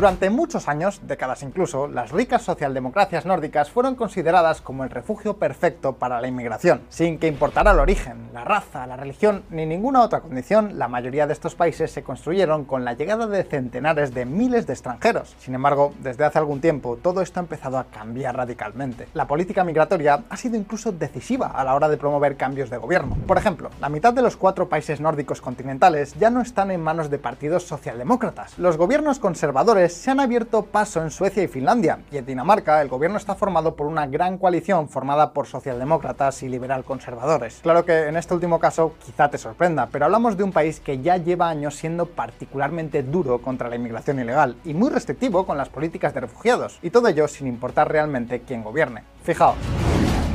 Durante muchos años, décadas incluso, las ricas socialdemocracias nórdicas fueron consideradas como el refugio perfecto para la inmigración. Sin que importara el origen, la raza, la religión ni ninguna otra condición, la mayoría de estos países se construyeron con la llegada de centenares de miles de extranjeros. Sin embargo, desde hace algún tiempo todo esto ha empezado a cambiar radicalmente. La política migratoria ha sido incluso decisiva a la hora de promover cambios de gobierno. Por ejemplo, la mitad de los cuatro países nórdicos continentales ya no están en manos de partidos socialdemócratas. Los gobiernos conservadores se han abierto paso en Suecia y Finlandia, y en Dinamarca el gobierno está formado por una gran coalición formada por socialdemócratas y liberal conservadores. Claro que en este último caso quizá te sorprenda, pero hablamos de un país que ya lleva años siendo particularmente duro contra la inmigración ilegal y muy restrictivo con las políticas de refugiados, y todo ello sin importar realmente quién gobierne. Fijaos.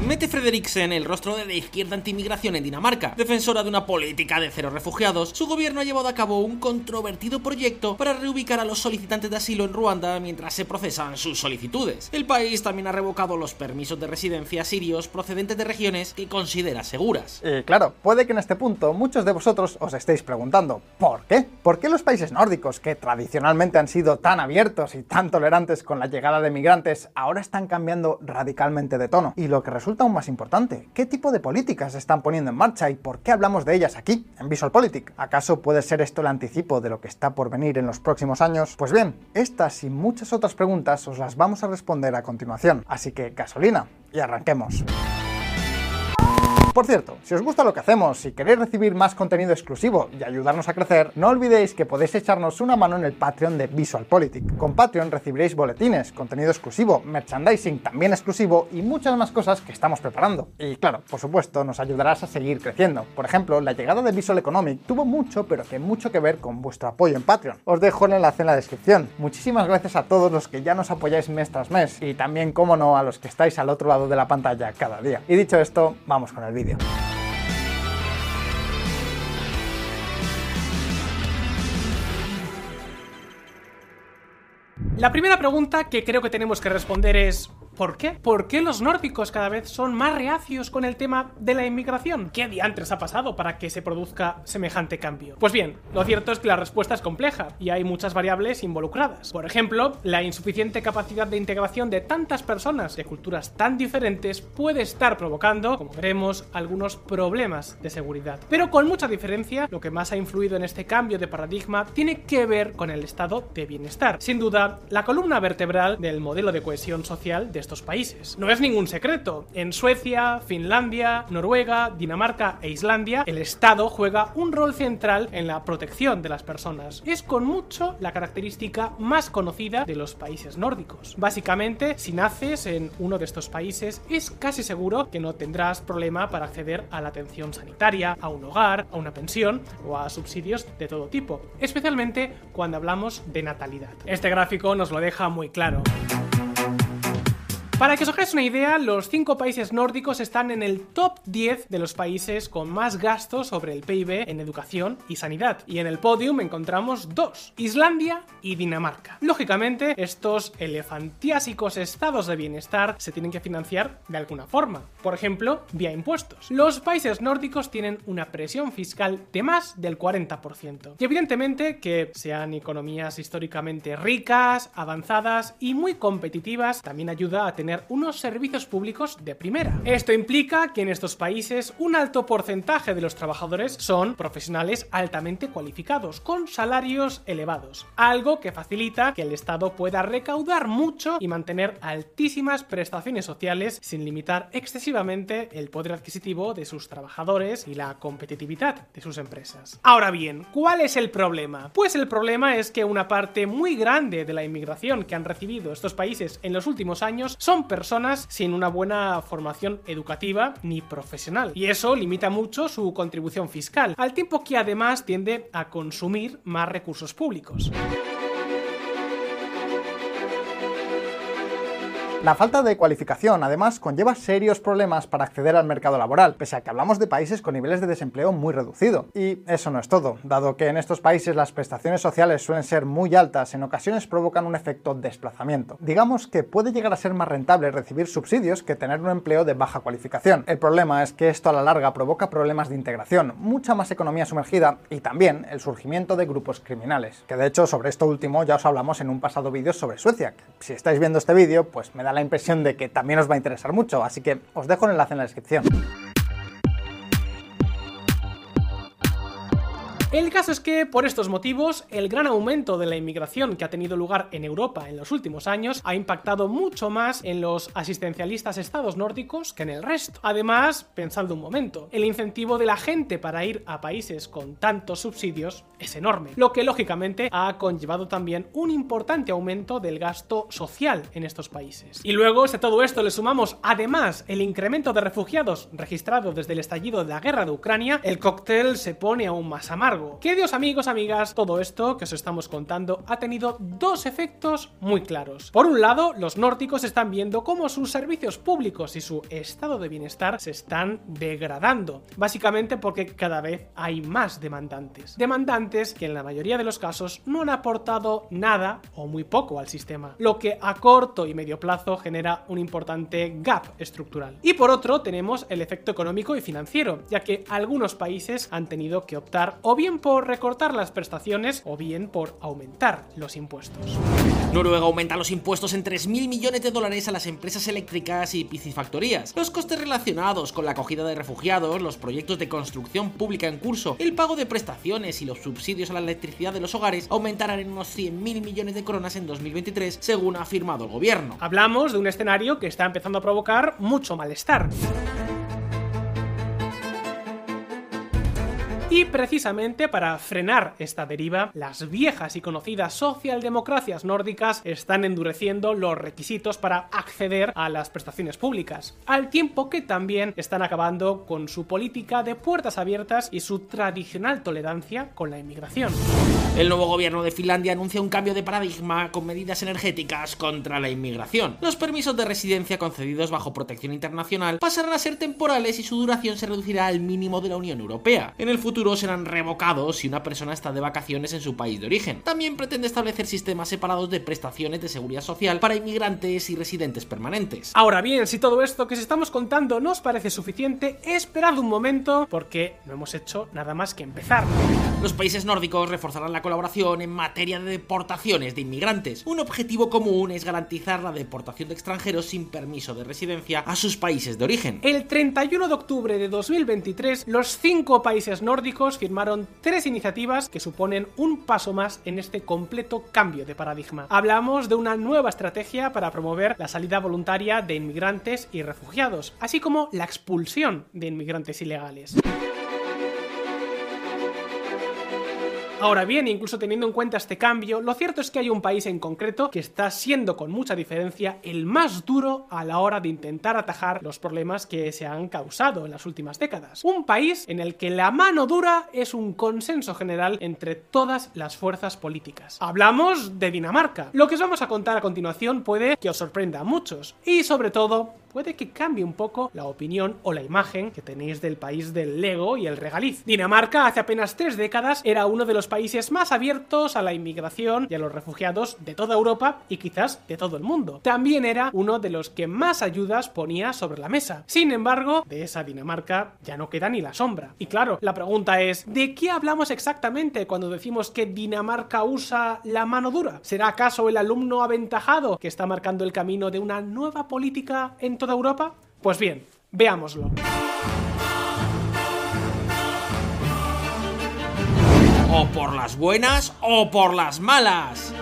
Mette Frederiksen, el rostro de la izquierda antimigración en Dinamarca. Defensora de una política de cero refugiados, su gobierno ha llevado a cabo un controvertido proyecto para reubicar a los solicitantes de asilo en Ruanda mientras se procesan sus solicitudes. El país también ha revocado los permisos de residencia sirios procedentes de regiones que considera seguras. Y claro, puede que en este punto muchos de vosotros os estéis preguntando, ¿por qué? ¿Por qué los países nórdicos, que tradicionalmente han sido tan abiertos y tan tolerantes con la llegada de migrantes, ahora están cambiando radicalmente de tono? Y lo que resulta aún más importante, ¿qué tipo de políticas se están poniendo en marcha y por qué hablamos de ellas aquí, en VisualPolitik? ¿Acaso puede ser esto el anticipo de lo que está por venir en los próximos años? Pues bien, estas y muchas otras preguntas os las vamos a responder a continuación, así que gasolina y arranquemos. Por cierto, si os gusta lo que hacemos y queréis recibir más contenido exclusivo y ayudarnos a crecer, no olvidéis que podéis echarnos una mano en el Patreon de VisualPolitik. Con Patreon recibiréis boletines, contenido exclusivo, merchandising también exclusivo y muchas más cosas que estamos preparando. Y claro, por supuesto, nos ayudarás a seguir creciendo. Por ejemplo, la llegada de Visual Economic tuvo mucho, pero que mucho que ver con vuestro apoyo en Patreon. Os dejo el enlace en la descripción. Muchísimas gracias a todos los que ya nos apoyáis mes tras mes y también, como no, a los que estáis al otro lado de la pantalla cada día. Y dicho esto, vamos con el vídeo. La primera pregunta que creo que tenemos que responder es ¿Por qué? ¿Por qué los nórdicos cada vez son más reacios con el tema de la inmigración? ¿Qué diantres ha pasado para que se produzca semejante cambio? Pues bien, lo cierto es que la respuesta es compleja y hay muchas variables involucradas. Por ejemplo, la insuficiente capacidad de integración de tantas personas de culturas tan diferentes puede estar provocando, como veremos, algunos problemas de seguridad. Pero con mucha diferencia, lo que más ha influido en este cambio de paradigma tiene que ver con el estado de bienestar. Sin duda, la columna vertebral del modelo de cohesión social de estos países. No es ningún secreto. En Suecia, Finlandia, Noruega, Dinamarca e Islandia, el Estado juega un rol central en la protección de las personas. Es con mucho la característica más conocida de los países nórdicos. Básicamente, si naces en uno de estos países, es casi seguro que no tendrás problema para acceder a la atención sanitaria, a un hogar, a una pensión o a subsidios de todo tipo, especialmente cuando hablamos de natalidad. Este gráfico nos lo deja muy claro. Para que os hagáis una idea, los cinco países nórdicos están en el top 10 de los países con más gastos sobre el PIB en educación y sanidad. Y en el podium encontramos dos, Islandia y Dinamarca. Lógicamente, estos elefantiásicos estados de bienestar se tienen que financiar de alguna forma, por ejemplo, vía impuestos. Los países nórdicos tienen una presión fiscal de más del 40%. Y evidentemente que sean economías históricamente ricas, avanzadas y muy competitivas, también ayuda a tener unos servicios públicos de primera. Esto implica que en estos países un alto porcentaje de los trabajadores son profesionales altamente cualificados, con salarios elevados, algo que facilita que el Estado pueda recaudar mucho y mantener altísimas prestaciones sociales sin limitar excesivamente el poder adquisitivo de sus trabajadores y la competitividad de sus empresas. Ahora bien, ¿cuál es el problema? Pues el problema es que una parte muy grande de la inmigración que han recibido estos países en los últimos años son personas sin una buena formación educativa ni profesional. Y eso limita mucho su contribución fiscal, al tiempo que además tiende a consumir más recursos públicos. La falta de cualificación, además, conlleva serios problemas para acceder al mercado laboral, pese a que hablamos de países con niveles de desempleo muy reducido. Y eso no es todo, dado que en estos países las prestaciones sociales suelen ser muy altas, en ocasiones provocan un efecto desplazamiento. Digamos que puede llegar a ser más rentable recibir subsidios que tener un empleo de baja cualificación. El problema es que esto a la larga provoca problemas de integración, mucha más economía sumergida y también el surgimiento de grupos criminales. Que de hecho sobre esto último ya os hablamos en un pasado vídeo sobre Suecia. Si estáis viendo este vídeo, pues me da la impresión de que también os va a interesar mucho, así que os dejo el enlace en la descripción. El caso es que, por estos motivos, el gran aumento de la inmigración que ha tenido lugar en Europa en los últimos años ha impactado mucho más en los asistencialistas estados nórdicos que en el resto. Además, pensad un momento, el incentivo de la gente para ir a países con tantos subsidios es enorme, lo que lógicamente ha conllevado también un importante aumento del gasto social en estos países. Y luego, si a todo esto le sumamos además el incremento de refugiados registrado desde el estallido de la guerra de Ucrania, el cóctel se pone aún más amargo. Queridos amigos, amigas, todo esto que os estamos contando ha tenido dos efectos muy claros. Por un lado, los nórdicos están viendo cómo sus servicios públicos y su estado de bienestar se están degradando, básicamente porque cada vez hay más demandantes. Demandantes que en la mayoría de los casos no han aportado nada o muy poco al sistema, lo que a corto y medio plazo genera un importante gap estructural. Y por otro, tenemos el efecto económico y financiero, ya que algunos países han tenido que optar o bien por recortar las prestaciones o bien por aumentar los impuestos. Noruega aumenta los impuestos en 3.000 millones de dólares a las empresas eléctricas y piscifactorías. Los costes relacionados con la acogida de refugiados, los proyectos de construcción pública en curso, el pago de prestaciones y los subsidios a la electricidad de los hogares aumentarán en unos 100.000 millones de coronas en 2023, según ha afirmado el gobierno. Hablamos de un escenario que está empezando a provocar mucho malestar. Y precisamente para frenar esta deriva, las viejas y conocidas socialdemocracias nórdicas están endureciendo los requisitos para acceder a las prestaciones públicas, al tiempo que también están acabando con su política de puertas abiertas y su tradicional tolerancia con la inmigración. El nuevo gobierno de Finlandia anuncia un cambio de paradigma con medidas energéticas contra la inmigración. Los permisos de residencia concedidos bajo protección internacional pasarán a ser temporales y su duración se reducirá al mínimo de la Unión Europea. En el futuro serán revocados si una persona está de vacaciones en su país de origen. También pretende establecer sistemas separados de prestaciones de seguridad social para inmigrantes y residentes permanentes. Ahora bien, si todo esto que os estamos contando no os parece suficiente, esperad un momento porque no hemos hecho nada más que empezar. Los países nórdicos reforzarán la colaboración en materia de deportaciones de inmigrantes. Un objetivo común es garantizar la deportación de extranjeros sin permiso de residencia a sus países de origen. El 31 de octubre de 2023, los cinco países nórdicos firmaron tres iniciativas que suponen un paso más en este completo cambio de paradigma. Hablamos de una nueva estrategia para promover la salida voluntaria de inmigrantes y refugiados, así como la expulsión de inmigrantes ilegales. Ahora bien, incluso teniendo en cuenta este cambio, lo cierto es que hay un país en concreto que está siendo con mucha diferencia el más duro a la hora de intentar atajar los problemas que se han causado en las últimas décadas. Un país en el que la mano dura es un consenso general entre todas las fuerzas políticas. Hablamos de Dinamarca. Lo que os vamos a contar a continuación puede que os sorprenda a muchos y sobre todo puede que cambie un poco la opinión o la imagen que tenéis del país del Lego y el regaliz. Dinamarca hace apenas tres décadas era uno de los países más abiertos a la inmigración y a los refugiados de toda Europa y quizás de todo el mundo. También era uno de los que más ayudas ponía sobre la mesa. Sin embargo, de esa Dinamarca ya no queda ni la sombra. Y claro, la pregunta es, ¿de qué hablamos exactamente cuando decimos que Dinamarca usa la mano dura? ¿Será acaso el alumno aventajado que está marcando el camino de una nueva política en toda Europa? Pues bien, veámoslo. O por las buenas o por las malas.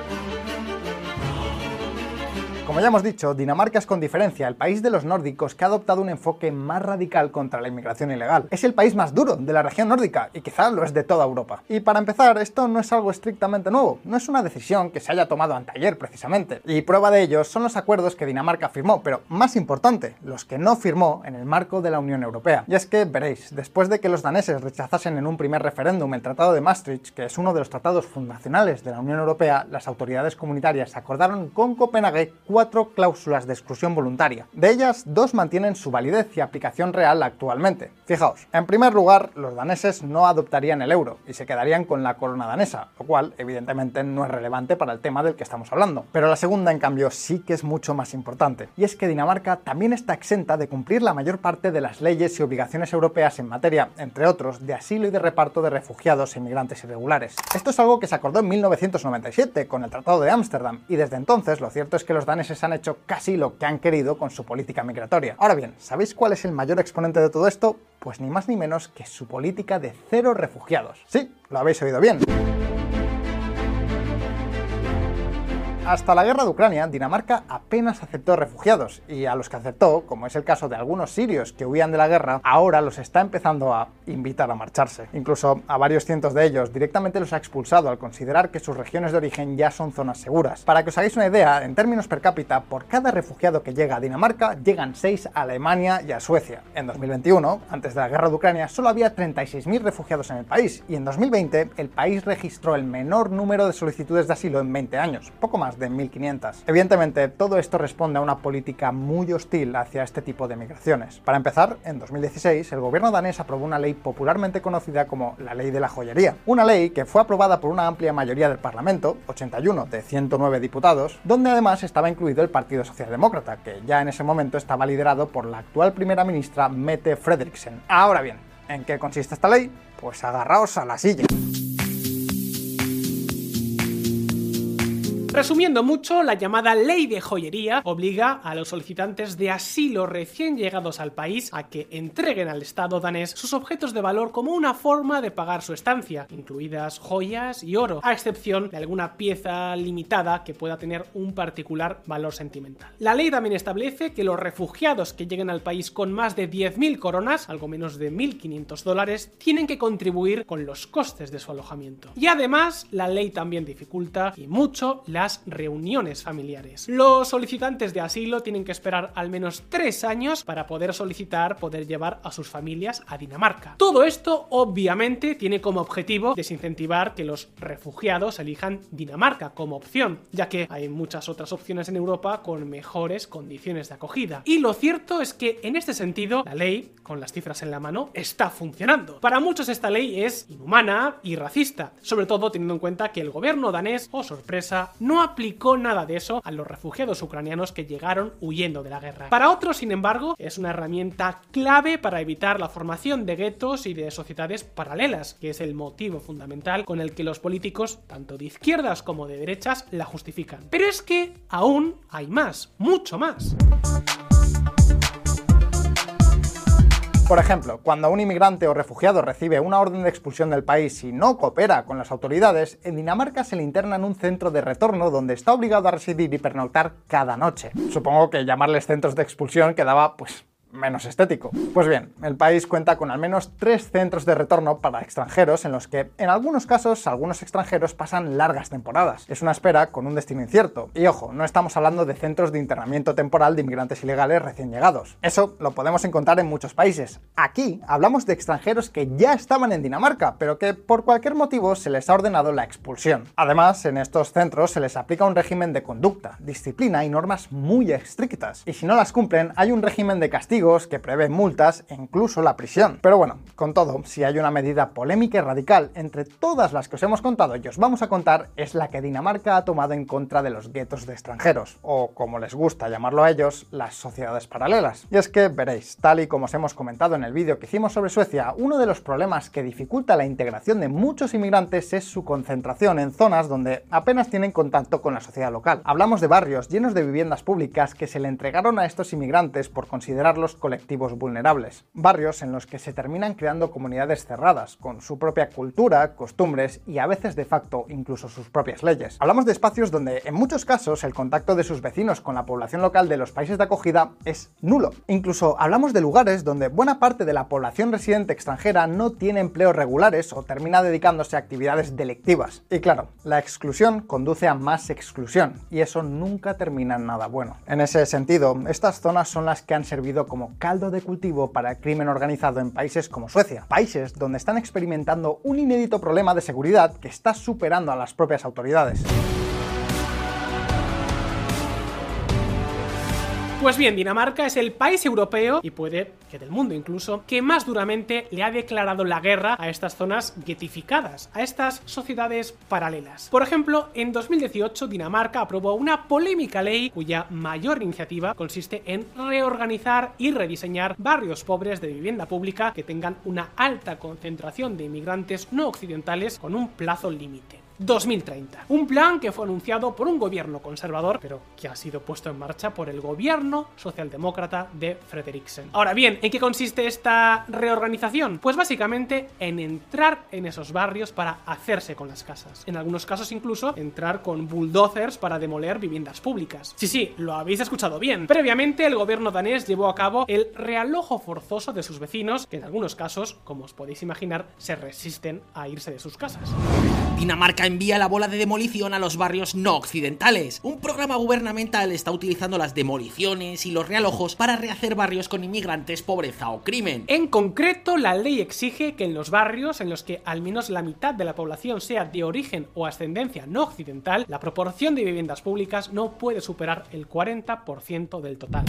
Como ya hemos dicho, Dinamarca es con diferencia el país de los nórdicos que ha adoptado un enfoque más radical contra la inmigración ilegal. Es el país más duro de la región nórdica y quizá lo es de toda Europa. Y para empezar, esto no es algo estrictamente nuevo, no es una decisión que se haya tomado anteayer precisamente. Y prueba de ello son los acuerdos que Dinamarca firmó, pero más importante, los que no firmó en el marco de la Unión Europea. Y es que veréis, después de que los daneses rechazasen en un primer referéndum el Tratado de Maastricht, que es uno de los tratados fundacionales de la Unión Europea, las autoridades comunitarias acordaron con Copenhague cuatro cláusulas de exclusión voluntaria. De ellas, dos mantienen su validez y aplicación real actualmente. Fijaos, en primer lugar, los daneses no adoptarían el euro y se quedarían con la corona danesa, lo cual evidentemente no es relevante para el tema del que estamos hablando. Pero la segunda, en cambio, sí que es mucho más importante, y es que Dinamarca también está exenta de cumplir la mayor parte de las leyes y obligaciones europeas en materia, entre otros, de asilo y de reparto de refugiados e inmigrantes irregulares. Esto es algo que se acordó en 1997 con el Tratado de Ámsterdam, y desde entonces lo cierto es que los daneses han hecho casi lo que han querido con su política migratoria. Ahora bien, ¿sabéis cuál es el mayor exponente de todo esto? Pues ni más ni menos que su política de cero refugiados. Sí, lo habéis oído bien. Hasta la guerra de Ucrania, Dinamarca apenas aceptó refugiados, y a los que aceptó, como es el caso de algunos sirios que huían de la guerra, ahora los está empezando a invitar a marcharse. Incluso a varios cientos de ellos directamente los ha expulsado al considerar que sus regiones de origen ya son zonas seguras. Para que os hagáis una idea, en términos per cápita, por cada refugiado que llega a Dinamarca, llegan 6 a Alemania y a Suecia. En 2021, antes de la guerra de Ucrania, solo había 36.000 refugiados en el país, y en 2020 el país registró el menor número de solicitudes de asilo en 20 años, poco más de 1.500. Evidentemente, todo esto responde a una política muy hostil hacia este tipo de migraciones. Para empezar, en 2016, el gobierno danés aprobó una ley popularmente conocida como la Ley de la Joyería. Una ley que fue aprobada por una amplia mayoría del Parlamento, 81 de 109 diputados, donde además estaba incluido el Partido Socialdemócrata, que ya en ese momento estaba liderado por la actual primera ministra Mette Frederiksen. Ahora bien, ¿en qué consiste esta ley? Pues agarraos a la silla. Resumiendo mucho, la llamada ley de joyería obliga a los solicitantes de asilo recién llegados al país a que entreguen al Estado danés sus objetos de valor como una forma de pagar su estancia, incluidas joyas y oro, a excepción de alguna pieza limitada que pueda tener un particular valor sentimental. La ley también establece que los refugiados que lleguen al país con más de 10.000 coronas, algo menos de 1.500 dólares, tienen que contribuir con los costes de su alojamiento. Y además, la ley también dificulta y mucho la reuniones familiares. Los solicitantes de asilo tienen que esperar al menos tres años para poder solicitar poder llevar a sus familias a Dinamarca. Todo esto obviamente tiene como objetivo desincentivar que los refugiados elijan Dinamarca como opción, ya que hay muchas otras opciones en Europa con mejores condiciones de acogida. Y lo cierto es que en este sentido la ley, con las cifras en la mano, está funcionando. Para muchos esta ley es inhumana y racista, sobre todo teniendo en cuenta que el gobierno danés, oh sorpresa, no no aplicó nada de eso a los refugiados ucranianos que llegaron huyendo de la guerra. Para otros, sin embargo, es una herramienta clave para evitar la formación de guetos y de sociedades paralelas, que es el motivo fundamental con el que los políticos, tanto de izquierdas como de derechas, la justifican. Pero es que aún hay más, mucho más. Por ejemplo, cuando un inmigrante o refugiado recibe una orden de expulsión del país y no coopera con las autoridades, en Dinamarca se le interna en un centro de retorno donde está obligado a residir y pernoctar cada noche. Supongo que llamarles centros de expulsión quedaba pues menos estético. Pues bien, el país cuenta con al menos tres centros de retorno para extranjeros en los que, en algunos casos, algunos extranjeros pasan largas temporadas. Es una espera con un destino incierto. Y ojo, no estamos hablando de centros de internamiento temporal de inmigrantes ilegales recién llegados. Eso lo podemos encontrar en muchos países. Aquí hablamos de extranjeros que ya estaban en Dinamarca, pero que por cualquier motivo se les ha ordenado la expulsión. Además, en estos centros se les aplica un régimen de conducta, disciplina y normas muy estrictas. Y si no las cumplen, hay un régimen de castigo que prevén multas e incluso la prisión. Pero bueno, con todo, si hay una medida polémica y radical entre todas las que os hemos contado y os vamos a contar, es la que Dinamarca ha tomado en contra de los guetos de extranjeros, o como les gusta llamarlo a ellos, las sociedades paralelas. Y es que, veréis, tal y como os hemos comentado en el vídeo que hicimos sobre Suecia, uno de los problemas que dificulta la integración de muchos inmigrantes es su concentración en zonas donde apenas tienen contacto con la sociedad local. Hablamos de barrios llenos de viviendas públicas que se le entregaron a estos inmigrantes por considerarlos colectivos vulnerables, barrios en los que se terminan creando comunidades cerradas, con su propia cultura, costumbres y a veces de facto incluso sus propias leyes. Hablamos de espacios donde en muchos casos el contacto de sus vecinos con la población local de los países de acogida es nulo. Incluso hablamos de lugares donde buena parte de la población residente extranjera no tiene empleos regulares o termina dedicándose a actividades delictivas. Y claro, la exclusión conduce a más exclusión y eso nunca termina en nada bueno. En ese sentido, estas zonas son las que han servido caldo de cultivo para el crimen organizado en países como Suecia, países donde están experimentando un inédito problema de seguridad que está superando a las propias autoridades. Pues bien, Dinamarca es el país europeo, y puede que del mundo incluso, que más duramente le ha declarado la guerra a estas zonas getificadas, a estas sociedades paralelas. Por ejemplo, en 2018 Dinamarca aprobó una polémica ley cuya mayor iniciativa consiste en reorganizar y rediseñar barrios pobres de vivienda pública que tengan una alta concentración de inmigrantes no occidentales con un plazo límite. 2030. Un plan que fue anunciado por un gobierno conservador, pero que ha sido puesto en marcha por el gobierno socialdemócrata de Frederiksen. Ahora bien, ¿en qué consiste esta reorganización? Pues básicamente en entrar en esos barrios para hacerse con las casas. En algunos casos incluso entrar con bulldozers para demoler viviendas públicas. Sí, sí, lo habéis escuchado bien. Previamente el gobierno danés llevó a cabo el realojo forzoso de sus vecinos, que en algunos casos, como os podéis imaginar, se resisten a irse de sus casas. Dinamarca envía la bola de demolición a los barrios no occidentales. Un programa gubernamental está utilizando las demoliciones y los realojos para rehacer barrios con inmigrantes, pobreza o crimen. En concreto, la ley exige que en los barrios en los que al menos la mitad de la población sea de origen o ascendencia no occidental, la proporción de viviendas públicas no puede superar el 40% del total.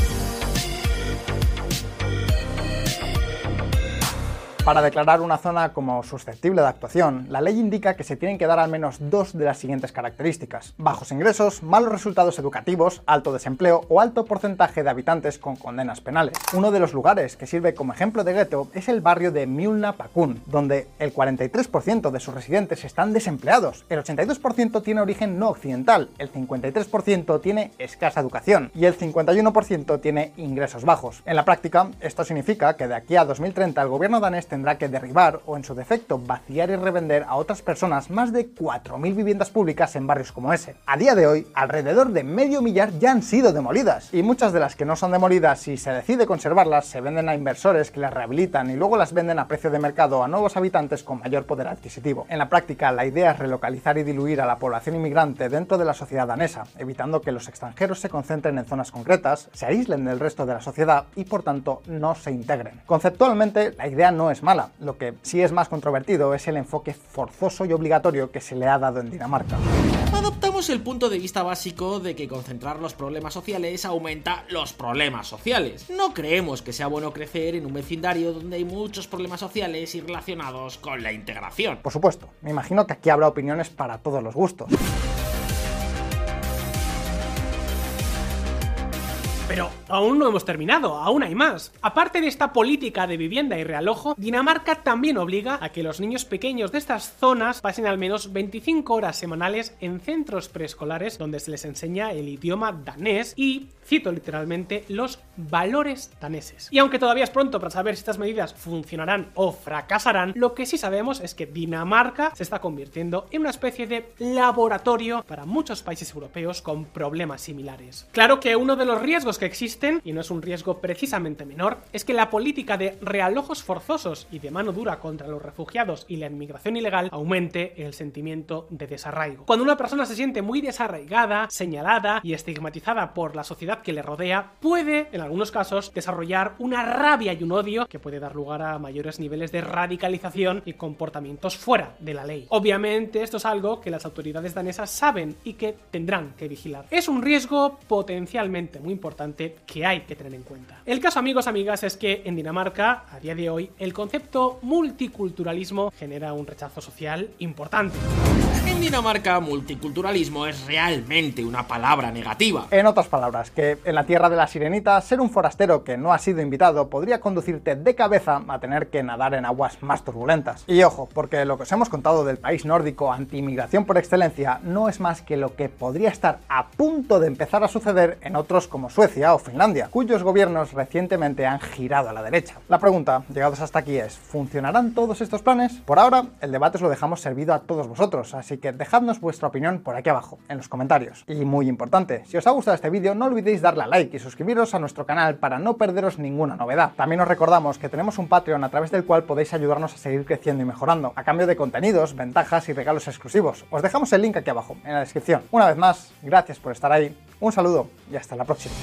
Para declarar una zona como susceptible de actuación, la ley indica que se tienen que dar al menos dos de las siguientes características. Bajos ingresos, malos resultados educativos, alto desempleo o alto porcentaje de habitantes con condenas penales. Uno de los lugares que sirve como ejemplo de gueto es el barrio de Mjolna Pakun, donde el 43% de sus residentes están desempleados, el 82% tiene origen no occidental, el 53% tiene escasa educación y el 51% tiene ingresos bajos. En la práctica, esto significa que de aquí a 2030 el gobierno danés tendrá que derribar o en su defecto vaciar y revender a otras personas más de 4.000 viviendas públicas en barrios como ese. A día de hoy, alrededor de medio millar ya han sido demolidas y muchas de las que no son demolidas si se decide conservarlas se venden a inversores que las rehabilitan y luego las venden a precio de mercado a nuevos habitantes con mayor poder adquisitivo. En la práctica, la idea es relocalizar y diluir a la población inmigrante dentro de la sociedad danesa, evitando que los extranjeros se concentren en zonas concretas, se aíslen del resto de la sociedad y por tanto no se integren. Conceptualmente, la idea no es mala. Lo que sí es más controvertido es el enfoque forzoso y obligatorio que se le ha dado en Dinamarca. Adoptamos el punto de vista básico de que concentrar los problemas sociales aumenta los problemas sociales. No creemos que sea bueno crecer en un vecindario donde hay muchos problemas sociales y relacionados con la integración. Por supuesto, me imagino que aquí habrá opiniones para todos los gustos. Aún no hemos terminado, aún hay más. Aparte de esta política de vivienda y realojo, Dinamarca también obliga a que los niños pequeños de estas zonas pasen al menos 25 horas semanales en centros preescolares donde se les enseña el idioma danés y, cito literalmente, los valores daneses. Y aunque todavía es pronto para saber si estas medidas funcionarán o fracasarán, lo que sí sabemos es que Dinamarca se está convirtiendo en una especie de laboratorio para muchos países europeos con problemas similares. Claro que uno de los riesgos que y no es un riesgo precisamente menor, es que la política de realojos forzosos y de mano dura contra los refugiados y la inmigración ilegal aumente el sentimiento de desarraigo. Cuando una persona se siente muy desarraigada, señalada y estigmatizada por la sociedad que le rodea, puede, en algunos casos, desarrollar una rabia y un odio que puede dar lugar a mayores niveles de radicalización y comportamientos fuera de la ley. Obviamente, esto es algo que las autoridades danesas saben y que tendrán que vigilar. Es un riesgo potencialmente muy importante que hay que tener en cuenta. El caso, amigos, amigas, es que en Dinamarca, a día de hoy, el concepto multiculturalismo genera un rechazo social importante. En Dinamarca, multiculturalismo es realmente una palabra negativa. En otras palabras, que en la tierra de la sirenita, ser un forastero que no ha sido invitado podría conducirte de cabeza a tener que nadar en aguas más turbulentas. Y ojo, porque lo que os hemos contado del país nórdico anti-inmigración por excelencia no es más que lo que podría estar a punto de empezar a suceder en otros como Suecia o Finlandia, cuyos gobiernos recientemente han girado a la derecha. La pregunta, llegados hasta aquí, es ¿funcionarán todos estos planes? Por ahora, el debate os lo dejamos servido a todos vosotros, así que dejadnos vuestra opinión por aquí abajo, en los comentarios. Y muy importante, si os ha gustado este vídeo, no olvidéis darle a like y suscribiros a nuestro canal para no perderos ninguna novedad. También os recordamos que tenemos un Patreon a través del cual podéis ayudarnos a seguir creciendo y mejorando, a cambio de contenidos, ventajas y regalos exclusivos. Os dejamos el link aquí abajo, en la descripción. Una vez más, gracias por estar ahí, un saludo y hasta la próxima.